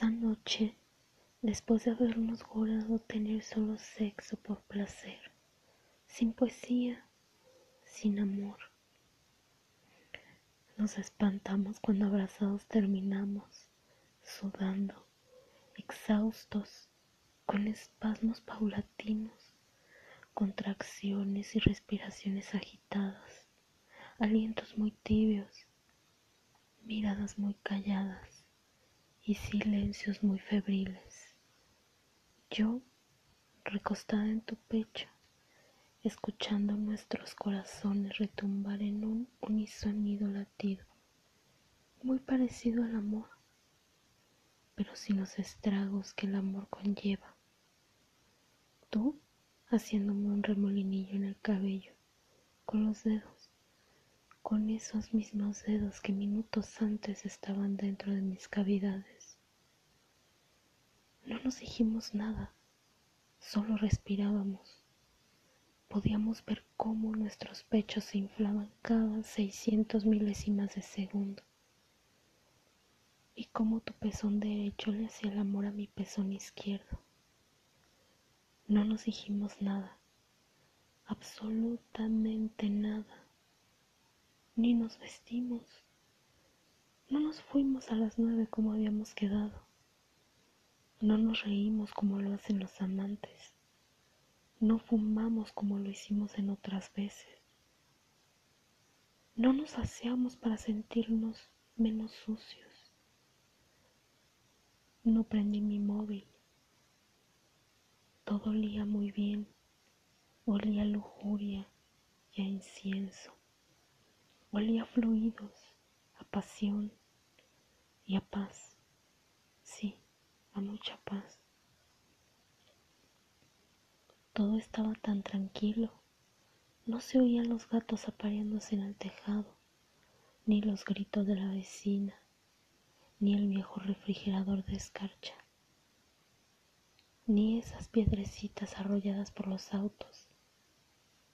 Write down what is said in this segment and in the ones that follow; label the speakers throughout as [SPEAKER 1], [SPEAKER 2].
[SPEAKER 1] Esa noche, después de habernos jurado tener solo sexo por placer, sin poesía, sin amor, nos espantamos cuando abrazados terminamos, sudando, exhaustos, con espasmos paulatinos, contracciones y respiraciones agitadas, alientos muy tibios, miradas muy calladas y silencios muy febriles. Yo, recostada en tu pecho, escuchando nuestros corazones retumbar en un unisonido latido, muy parecido al amor, pero sin los estragos que el amor conlleva. Tú haciéndome un remolinillo en el cabello, con los dedos, con esos mismos dedos que minutos antes estaban dentro de mis cavidades. No nos dijimos nada, solo respirábamos podíamos ver cómo nuestros pechos se inflaban cada 600 milésimas de segundo y cómo tu pezón derecho le hacía el amor a mi pezón izquierdo. No nos dijimos nada, absolutamente nada, ni nos vestimos. No nos fuimos a las nueve como habíamos quedado. No nos reímos como lo hacen los amantes. No fumamos como lo hicimos en otras veces. No nos aseamos para sentirnos menos sucios. No prendí mi móvil. Todo olía muy bien. Olía a lujuria y a incienso. Olía a fluidos, a pasión y a paz. Mucha paz. Todo estaba tan tranquilo. No se oían los gatos apareándose en el tejado, ni los gritos de la vecina, ni el viejo refrigerador de escarcha, ni esas piedrecitas arrolladas por los autos.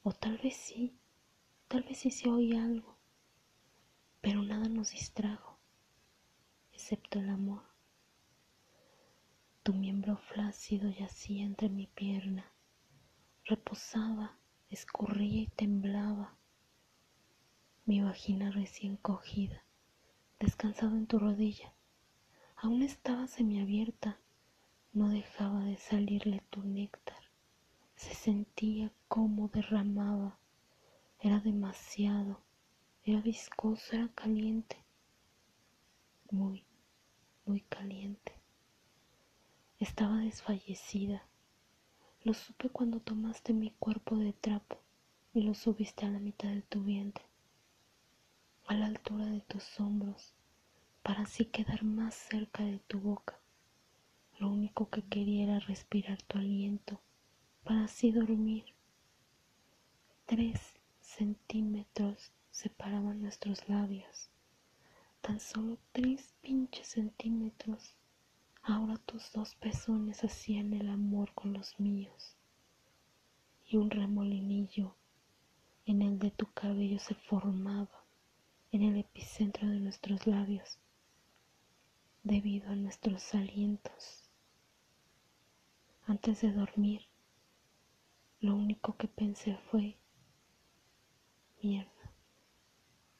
[SPEAKER 1] O tal vez sí, tal vez sí se oía algo, pero nada nos distrajo, excepto el amor. Tu miembro flácido yacía entre mi pierna reposaba, escurría y temblaba. Mi vagina recién cogida, descansaba en tu rodilla, aún estaba semiabierta, no dejaba de salirle tu néctar. Se sentía como derramaba, era demasiado, era viscoso, era caliente, muy, muy caliente. Estaba desfallecida lo supe cuando tomaste mi cuerpo de trapo y lo subiste a la mitad de tu vientre, a la altura de tus hombros, para así quedar más cerca de tu boca. Lo único que quería era respirar tu aliento, para así dormir. Tres centímetros separaban nuestros labios, tan solo tres pinches centímetros Ahora tus dos pezones hacían el amor con los míos y un remolinillo en el de tu cabello se formaba en el epicentro de nuestros labios debido a nuestros alientos. Antes de dormir, lo único que pensé fue, mierda,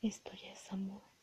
[SPEAKER 1] esto ya es amor.